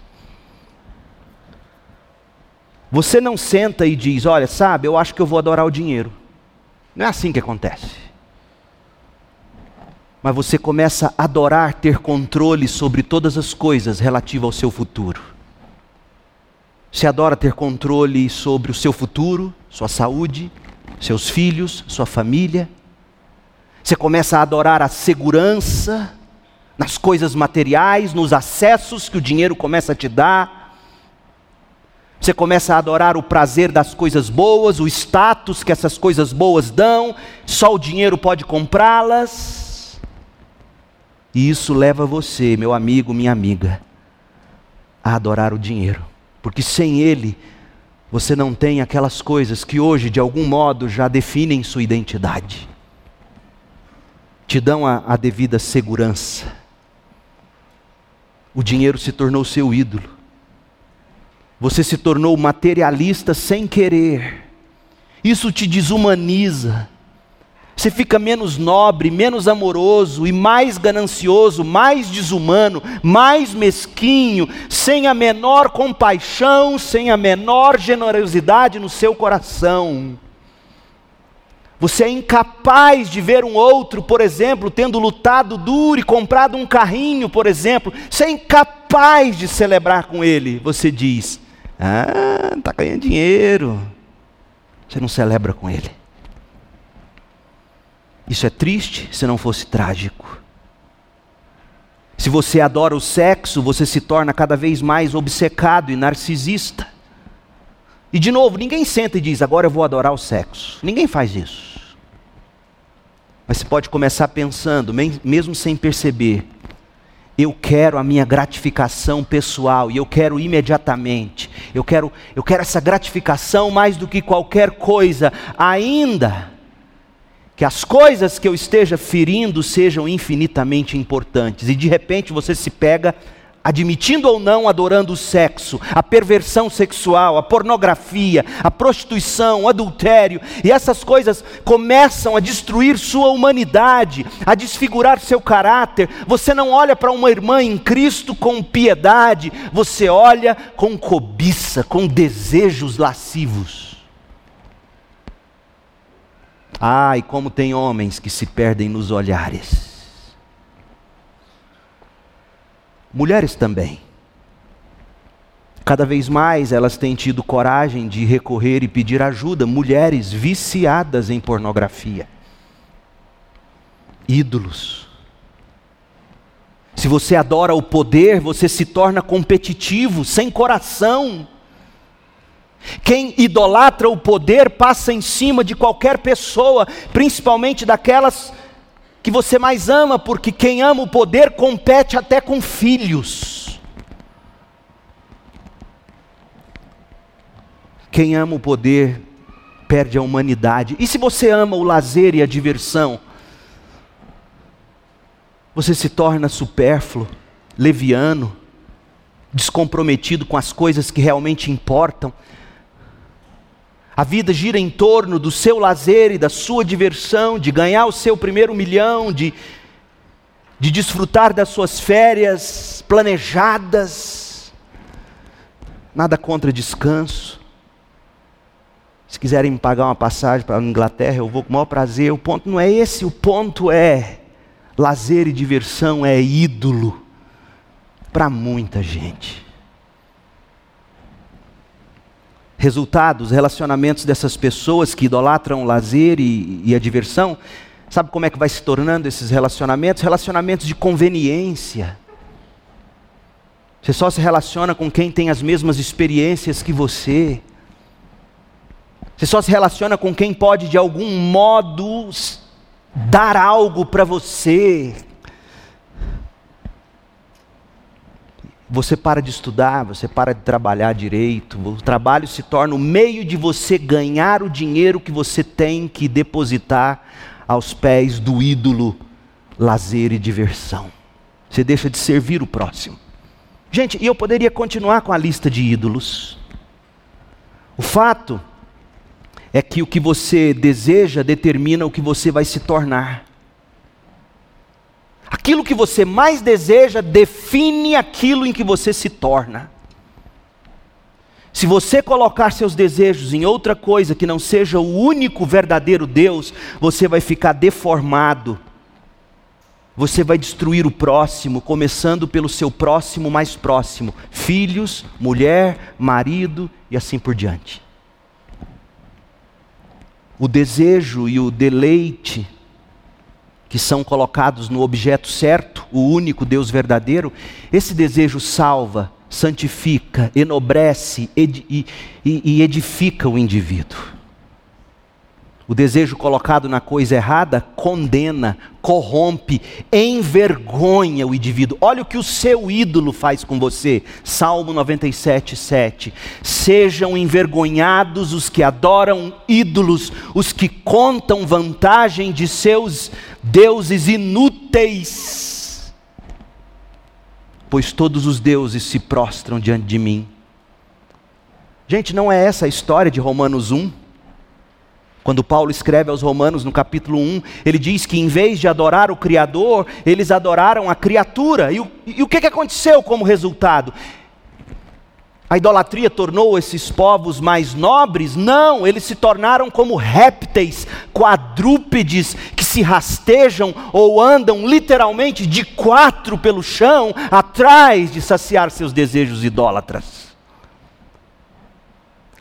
Você não senta e diz: Olha, sabe, eu acho que eu vou adorar o dinheiro. Não é assim que acontece mas você começa a adorar ter controle sobre todas as coisas relativas ao seu futuro. Você adora ter controle sobre o seu futuro, sua saúde, seus filhos, sua família. Você começa a adorar a segurança nas coisas materiais, nos acessos que o dinheiro começa a te dar. Você começa a adorar o prazer das coisas boas, o status que essas coisas boas dão, só o dinheiro pode comprá-las. E isso leva você, meu amigo, minha amiga, a adorar o dinheiro. Porque sem ele, você não tem aquelas coisas que hoje, de algum modo, já definem sua identidade. Te dão a, a devida segurança. O dinheiro se tornou seu ídolo. Você se tornou materialista sem querer. Isso te desumaniza você fica menos nobre, menos amoroso e mais ganancioso, mais desumano, mais mesquinho, sem a menor compaixão, sem a menor generosidade no seu coração. Você é incapaz de ver um outro, por exemplo, tendo lutado duro e comprado um carrinho, por exemplo. Você é incapaz de celebrar com ele. Você diz: Ah, está ganhando dinheiro. Você não celebra com ele. Isso é triste se não fosse trágico. Se você adora o sexo, você se torna cada vez mais obcecado e narcisista. E de novo, ninguém senta e diz, agora eu vou adorar o sexo. Ninguém faz isso. Mas você pode começar pensando, mesmo sem perceber, eu quero a minha gratificação pessoal e eu quero imediatamente. Eu quero, eu quero essa gratificação mais do que qualquer coisa, ainda que as coisas que eu esteja ferindo sejam infinitamente importantes, e de repente você se pega admitindo ou não, adorando o sexo, a perversão sexual, a pornografia, a prostituição, o adultério, e essas coisas começam a destruir sua humanidade, a desfigurar seu caráter. Você não olha para uma irmã em Cristo com piedade, você olha com cobiça, com desejos lascivos. Ai, como tem homens que se perdem nos olhares. Mulheres também. Cada vez mais elas têm tido coragem de recorrer e pedir ajuda. Mulheres viciadas em pornografia. Ídolos. Se você adora o poder, você se torna competitivo, sem coração. Quem idolatra o poder passa em cima de qualquer pessoa, principalmente daquelas que você mais ama, porque quem ama o poder compete até com filhos. Quem ama o poder perde a humanidade. E se você ama o lazer e a diversão, você se torna supérfluo, leviano, descomprometido com as coisas que realmente importam. A vida gira em torno do seu lazer e da sua diversão, de ganhar o seu primeiro milhão, de, de desfrutar das suas férias planejadas. Nada contra descanso. Se quiserem me pagar uma passagem para a Inglaterra, eu vou com o maior prazer. O ponto não é esse, o ponto é lazer e diversão é ídolo para muita gente. Resultado, os relacionamentos dessas pessoas que idolatram o lazer e, e a diversão, sabe como é que vai se tornando esses relacionamentos? Relacionamentos de conveniência. Você só se relaciona com quem tem as mesmas experiências que você. Você só se relaciona com quem pode, de algum modo, dar algo para você. Você para de estudar, você para de trabalhar direito, o trabalho se torna o meio de você ganhar o dinheiro que você tem que depositar aos pés do ídolo lazer e diversão. Você deixa de servir o próximo. Gente, e eu poderia continuar com a lista de ídolos. O fato é que o que você deseja determina o que você vai se tornar. Aquilo que você mais deseja define aquilo em que você se torna. Se você colocar seus desejos em outra coisa que não seja o único verdadeiro Deus, você vai ficar deformado. Você vai destruir o próximo, começando pelo seu próximo mais próximo: filhos, mulher, marido e assim por diante. O desejo e o deleite que são colocados no objeto certo, o único Deus verdadeiro, esse desejo salva, santifica, enobrece ed e, e edifica o indivíduo. O desejo colocado na coisa errada condena, corrompe, envergonha o indivíduo. Olha o que o seu ídolo faz com você. Salmo 97, 7. Sejam envergonhados os que adoram ídolos, os que contam vantagem de seus deuses inúteis. Pois todos os deuses se prostram diante de mim. Gente, não é essa a história de Romanos 1? Quando Paulo escreve aos Romanos no capítulo 1, ele diz que em vez de adorar o Criador, eles adoraram a criatura. E o, e o que, que aconteceu como resultado? A idolatria tornou esses povos mais nobres? Não, eles se tornaram como répteis, quadrúpedes que se rastejam ou andam literalmente de quatro pelo chão, atrás de saciar seus desejos idólatras.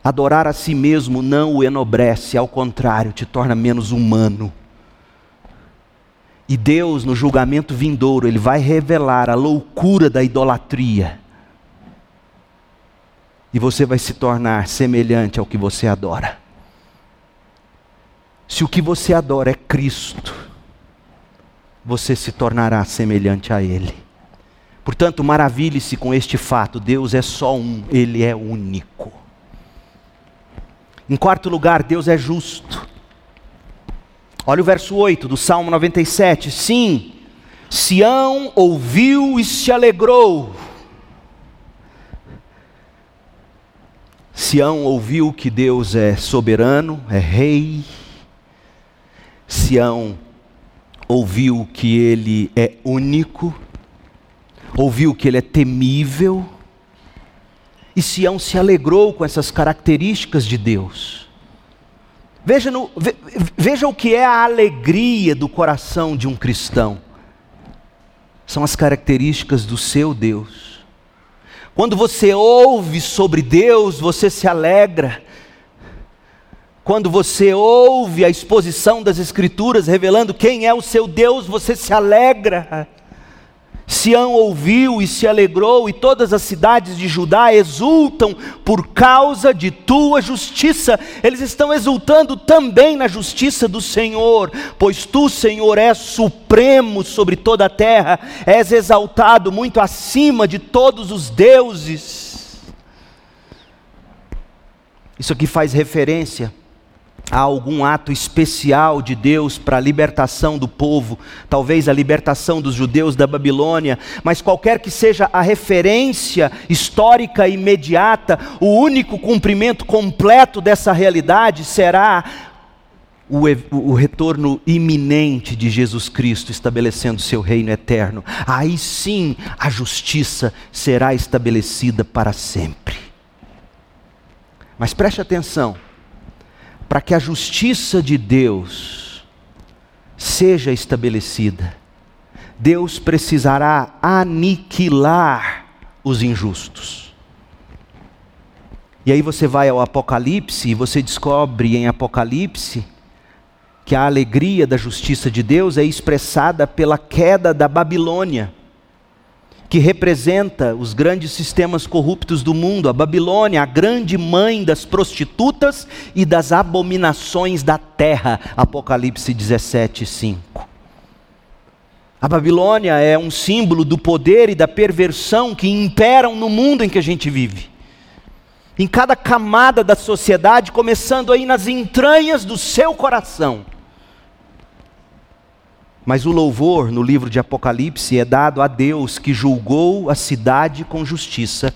Adorar a si mesmo não o enobrece, ao contrário, te torna menos humano. E Deus, no julgamento vindouro, Ele vai revelar a loucura da idolatria. E você vai se tornar semelhante ao que você adora. Se o que você adora é Cristo, você se tornará semelhante a Ele. Portanto, maravilhe-se com este fato: Deus é só um, Ele é único. Em quarto lugar, Deus é justo. Olha o verso 8 do Salmo 97. Sim, Sião ouviu e se alegrou. Sião ouviu que Deus é soberano, é rei. Sião ouviu que ele é único. Ouviu que ele é temível e Sião se alegrou com essas características de Deus. Veja, no, ve, veja o que é a alegria do coração de um cristão. São as características do seu Deus. Quando você ouve sobre Deus, você se alegra. Quando você ouve a exposição das Escrituras revelando quem é o seu Deus, você se alegra. Sião ouviu e se alegrou, e todas as cidades de Judá exultam por causa de tua justiça. Eles estão exultando também na justiça do Senhor, pois tu, Senhor, és supremo sobre toda a terra, és exaltado muito acima de todos os deuses. Isso aqui faz referência a algum ato especial de Deus para a libertação do povo, talvez a libertação dos judeus da Babilônia, mas qualquer que seja a referência histórica imediata, o único cumprimento completo dessa realidade será o, o, retorno iminente de Jesus Cristo estabelecendo seu reino eterno. Aí sim a justiça será estabelecida para sempre. Mas preste atenção, para que a justiça de Deus seja estabelecida, Deus precisará aniquilar os injustos. E aí você vai ao Apocalipse e você descobre em Apocalipse que a alegria da justiça de Deus é expressada pela queda da Babilônia, que representa os grandes sistemas corruptos do mundo. A Babilônia, a grande mãe das prostitutas e das abominações da terra. Apocalipse 17, 5. A Babilônia é um símbolo do poder e da perversão que imperam no mundo em que a gente vive. Em cada camada da sociedade, começando aí nas entranhas do seu coração. Mas o louvor no livro de Apocalipse é dado a Deus que julgou a cidade com justiça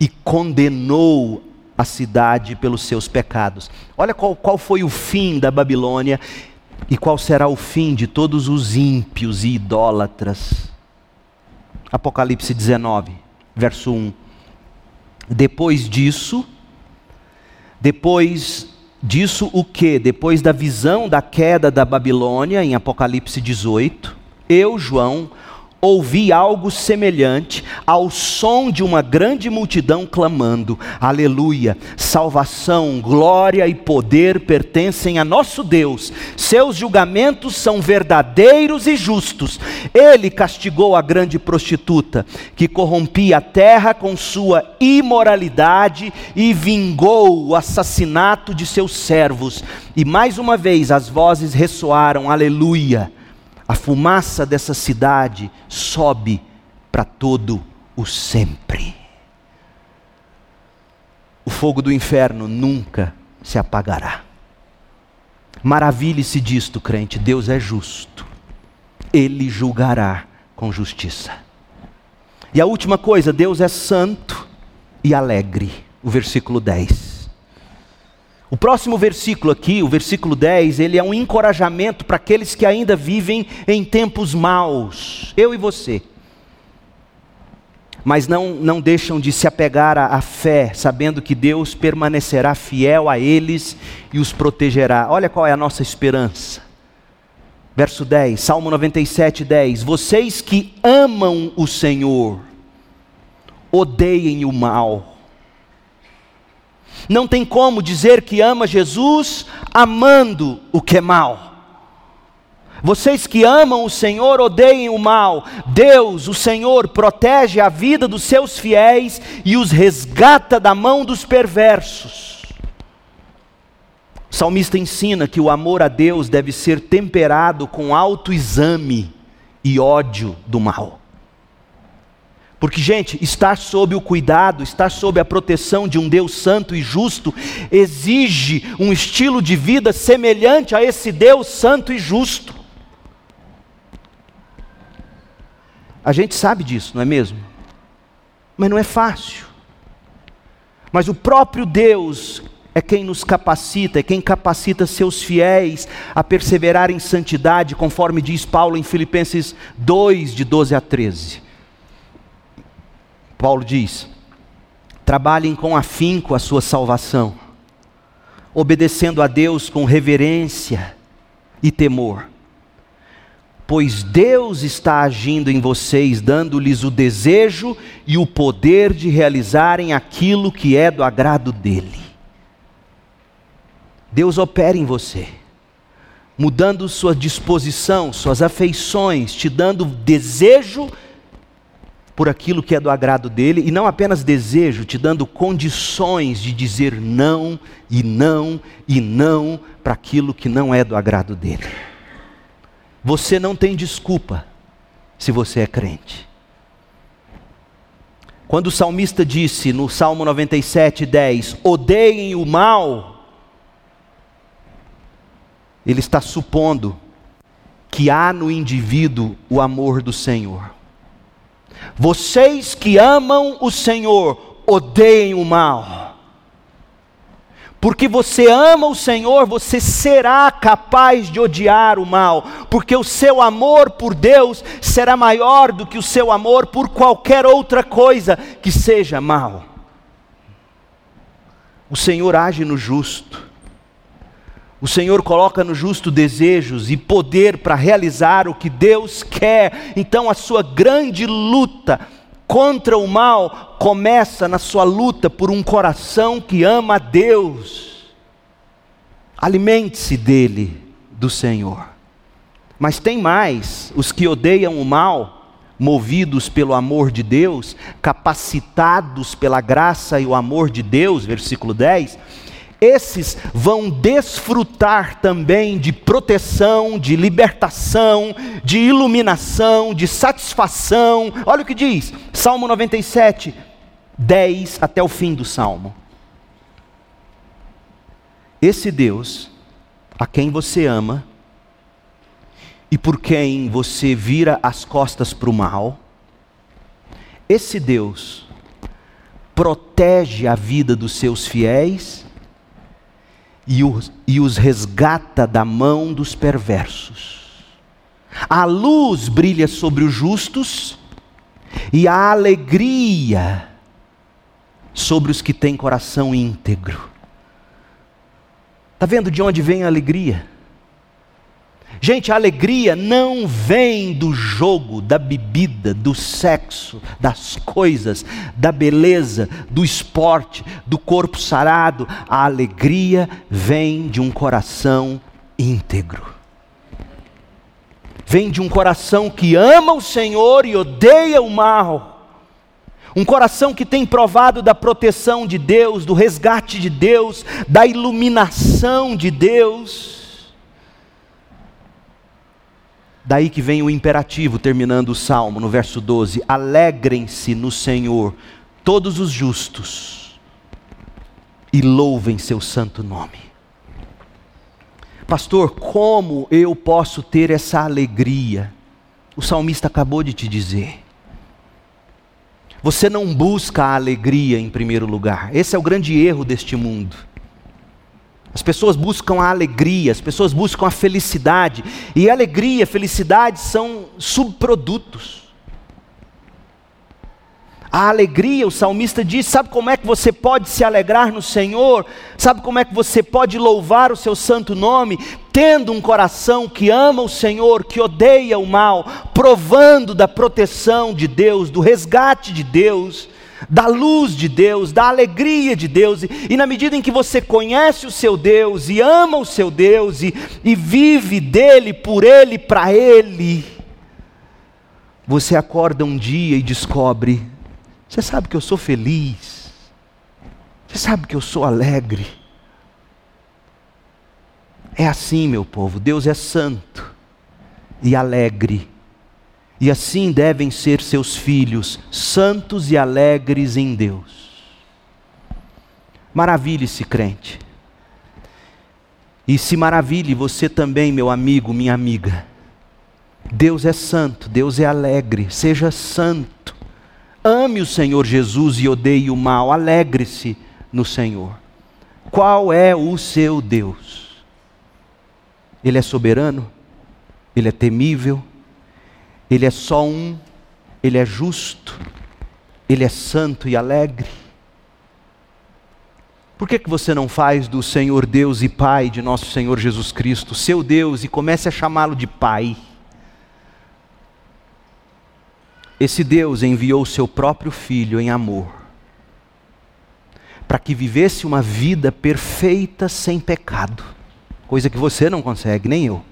e condenou a cidade pelos seus pecados. Olha qual, qual foi o fim da Babilônia e qual será o fim de todos os ímpios e idólatras. Apocalipse 19, verso 1. Depois disso, depois Disso o que? Depois da visão da queda da Babilônia, em Apocalipse 18, eu, João, ouvi algo semelhante ao som de uma grande multidão clamando: Aleluia! Salvação, glória e poder pertencem a nosso Deus. Seus julgamentos são verdadeiros e justos. Ele castigou a grande prostituta que corrompia a terra com sua imoralidade e vingou o assassinato de seus servos. E mais uma vez as vozes ressoaram: Aleluia! A fumaça dessa cidade sobe para todo o sempre. O fogo do inferno nunca se apagará. Maravilhe-se disto, crente: Deus é justo, Ele julgará com justiça. E a última coisa, Deus é santo e alegre. O versículo 10. O próximo versículo aqui, o versículo 10, ele é um encorajamento para aqueles que ainda vivem em tempos maus, eu e você. Mas não, não deixam de se apegar à, à fé, sabendo que Deus permanecerá fiel a eles e os protegerá. Olha qual é a nossa esperança. Verso 10, Salmo 97, 10. Vocês que amam o Senhor, odeiem o mal não tem como dizer que ama Jesus amando o que é mal. Vocês que amam o Senhor odeiem o mal. Deus, o Senhor, protege a vida dos seus fiéis e os resgata da mão dos perversos. O salmista ensina que o amor a Deus deve ser temperado com autoexame e ódio do mal. Porque, gente, estar sob o cuidado, estar sob a proteção de um Deus santo e justo, exige um estilo de vida semelhante a esse Deus santo e justo. A gente sabe disso, não é mesmo? Mas não é fácil. Mas o próprio Deus é quem nos capacita, é quem capacita seus fiéis a perseverar em santidade, conforme diz Paulo em Filipenses 2, de 12 a 13. Paulo diz: trabalhem com afinco a sua salvação, obedecendo a Deus com reverência e temor, pois Deus está agindo em vocês, dando-lhes o desejo e o poder de realizarem aquilo que é do agrado dEle. Deus opera em você, mudando sua disposição, suas afeições, te dando desejo por aquilo que é do agrado dele e não apenas desejo, te dando condições de dizer não e não e não para aquilo que não é do agrado dele. Você não tem desculpa se você é crente. Quando o salmista disse no Salmo 97, 10: odeiem o mal, ele está supondo que há no indivíduo o amor do Senhor. Vocês que amam o Senhor, odeiem o mal. Porque você ama o Senhor, você será capaz de odiar o mal, porque o seu amor por Deus será maior do que o seu amor por qualquer outra coisa que seja mal. O Senhor age no justo, o Senhor coloca no justo desejos e poder para realizar o que Deus quer, então a sua grande luta contra o mal começa na sua luta por um coração que ama a Deus. Alimente-se dele, do Senhor. Mas tem mais: os que odeiam o mal, movidos pelo amor de Deus, capacitados pela graça e o amor de Deus, versículo 10, esses vão desfrutar também de proteção, de libertação, de iluminação, de satisfação. Olha o que diz, Salmo 97, 10 até o fim do salmo. Esse Deus, a quem você ama, e por quem você vira as costas para o mal, esse Deus protege a vida dos seus fiéis e os, e os resgata da mão dos perversos. A luz brilha sobre os justos e a alegria sobre os que têm coração íntegro. Está vendo de onde vem a alegria? Gente, a alegria não vem do jogo, da bebida, do sexo, das coisas, da beleza, do esporte, do corpo sarado. A alegria vem de um coração íntegro. Vem de um coração que ama o Senhor e odeia o mal. Um coração que tem provado da proteção de Deus, do resgate de Deus, da iluminação de Deus Daí que vem o imperativo, terminando o salmo, no verso 12: Alegrem-se no Senhor todos os justos e louvem seu santo nome. Pastor, como eu posso ter essa alegria? O salmista acabou de te dizer. Você não busca a alegria em primeiro lugar. Esse é o grande erro deste mundo. As pessoas buscam a alegria, as pessoas buscam a felicidade, e alegria e felicidade são subprodutos. A alegria, o salmista diz: sabe como é que você pode se alegrar no Senhor? Sabe como é que você pode louvar o seu santo nome? Tendo um coração que ama o Senhor, que odeia o mal, provando da proteção de Deus, do resgate de Deus da luz de Deus, da alegria de Deus, e, e, na medida em que você conhece o seu Deus e ama o seu Deus e, e vive dele, por ele, para ele, você acorda um dia e descobre: você sabe que eu sou feliz, você sabe que eu sou alegre. É assim, meu povo, Deus é santo e alegre e assim devem ser seus filhos, santos e alegres em Deus. Maravilhe-se, crente. E se maravilhe você também, meu amigo, minha amiga. Deus é santo, Deus é alegre, seja santo. Ame o Senhor Jesus e odeie o mal, alegre-se no Senhor. Qual é o seu Deus? Ele é soberano? Ele é temível? Ele é só um, ele é justo, ele é santo e alegre. Por que, que você não faz do Senhor Deus e Pai de nosso Senhor Jesus Cristo seu Deus e comece a chamá-lo de Pai? Esse Deus enviou seu próprio Filho em amor, para que vivesse uma vida perfeita sem pecado, coisa que você não consegue, nem eu.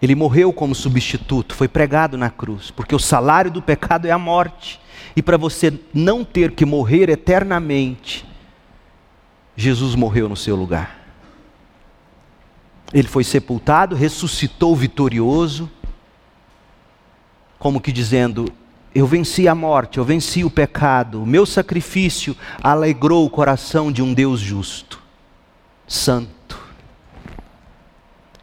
Ele morreu como substituto, foi pregado na cruz, porque o salário do pecado é a morte. E para você não ter que morrer eternamente, Jesus morreu no seu lugar. Ele foi sepultado, ressuscitou vitorioso, como que dizendo: eu venci a morte, eu venci o pecado, o meu sacrifício alegrou o coração de um Deus justo, santo.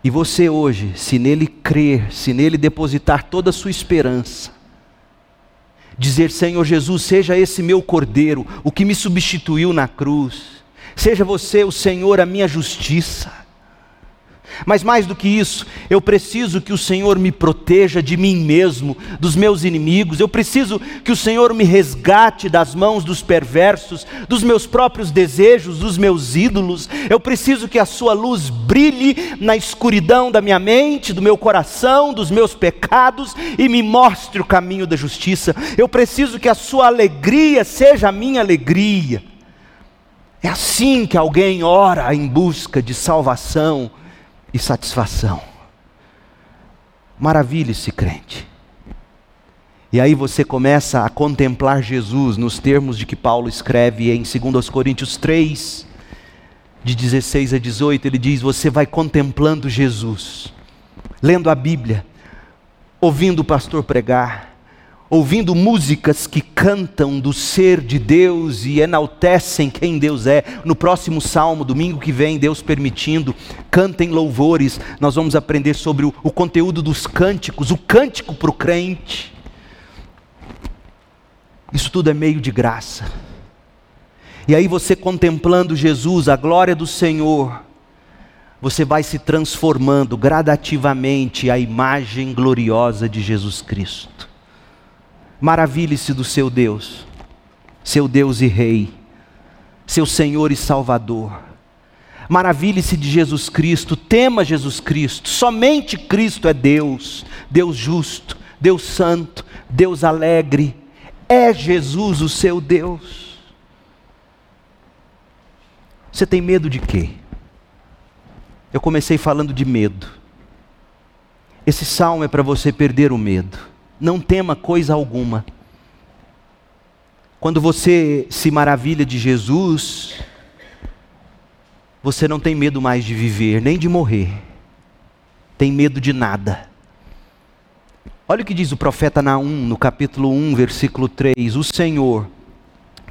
E você hoje, se nele crer, se nele depositar toda a sua esperança, dizer: Senhor Jesus, seja esse meu cordeiro, o que me substituiu na cruz, seja você o Senhor, a minha justiça mas mais do que isso, eu preciso que o Senhor me proteja de mim mesmo, dos meus inimigos. Eu preciso que o Senhor me resgate das mãos dos perversos, dos meus próprios desejos, dos meus ídolos. Eu preciso que a Sua luz brilhe na escuridão da minha mente, do meu coração, dos meus pecados e me mostre o caminho da justiça. Eu preciso que a Sua alegria seja a minha alegria. É assim que alguém ora em busca de salvação e satisfação. Maravilhe-se, crente. E aí você começa a contemplar Jesus nos termos de que Paulo escreve em 2 Coríntios 3, de 16 a 18, ele diz: Você vai contemplando Jesus, lendo a Bíblia, ouvindo o pastor pregar, ouvindo músicas que cantam do ser de Deus e enaltecem quem Deus é. No próximo salmo, domingo que vem, Deus permitindo, cantem louvores. Nós vamos aprender sobre o, o conteúdo dos cânticos, o cântico para o crente. Isso tudo é meio de graça. E aí você contemplando Jesus, a glória do Senhor, você vai se transformando gradativamente à imagem gloriosa de Jesus Cristo. Maravilhe-se do seu Deus, seu Deus e Rei, seu Senhor e Salvador. Maravilhe-se de Jesus Cristo, tema Jesus Cristo, somente Cristo é Deus, Deus justo, Deus santo, Deus alegre, é Jesus o seu Deus. Você tem medo de quê? Eu comecei falando de medo. Esse salmo é para você perder o medo não tema coisa alguma. Quando você se maravilha de Jesus, você não tem medo mais de viver, nem de morrer. Tem medo de nada. Olha o que diz o profeta Naum, no capítulo 1, versículo 3: O Senhor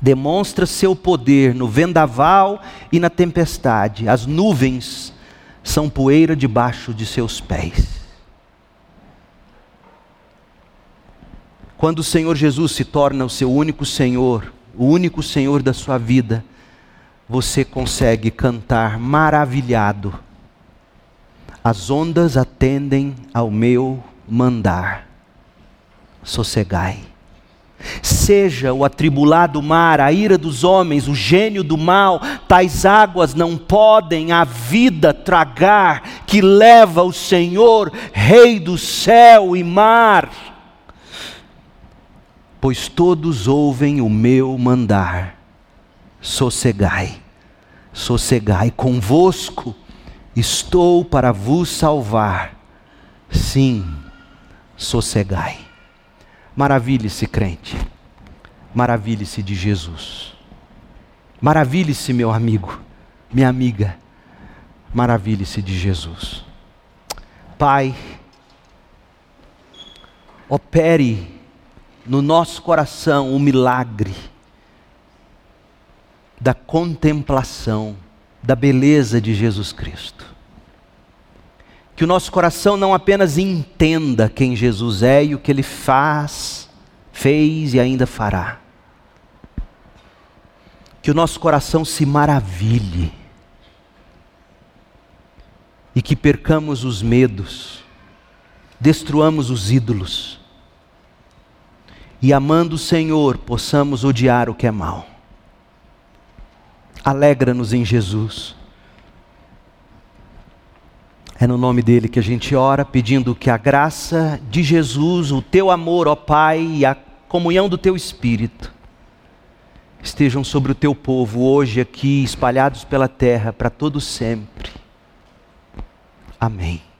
demonstra seu poder no vendaval e na tempestade, as nuvens são poeira debaixo de seus pés. Quando o Senhor Jesus se torna o seu único Senhor, o único Senhor da sua vida, você consegue cantar maravilhado. As ondas atendem ao meu mandar. Sossegai. Seja o atribulado mar, a ira dos homens, o gênio do mal, tais águas não podem a vida tragar, que leva o Senhor, Rei do céu e mar pois todos ouvem o meu mandar. Sossegai, sossegai, convosco estou para vos salvar. Sim, sossegai. Maravilhe-se, crente. Maravilhe-se de Jesus. Maravilhe-se, meu amigo, minha amiga. Maravilhe-se de Jesus. Pai, opere no nosso coração o milagre da contemplação da beleza de Jesus Cristo. Que o nosso coração não apenas entenda quem Jesus é e o que ele faz, fez e ainda fará. Que o nosso coração se maravilhe e que percamos os medos, destruamos os ídolos e amando o Senhor, possamos odiar o que é mal. Alegra-nos em Jesus. É no nome dele que a gente ora, pedindo que a graça de Jesus, o teu amor, ó Pai, e a comunhão do teu Espírito estejam sobre o teu povo hoje aqui, espalhados pela terra, para todo sempre. Amém.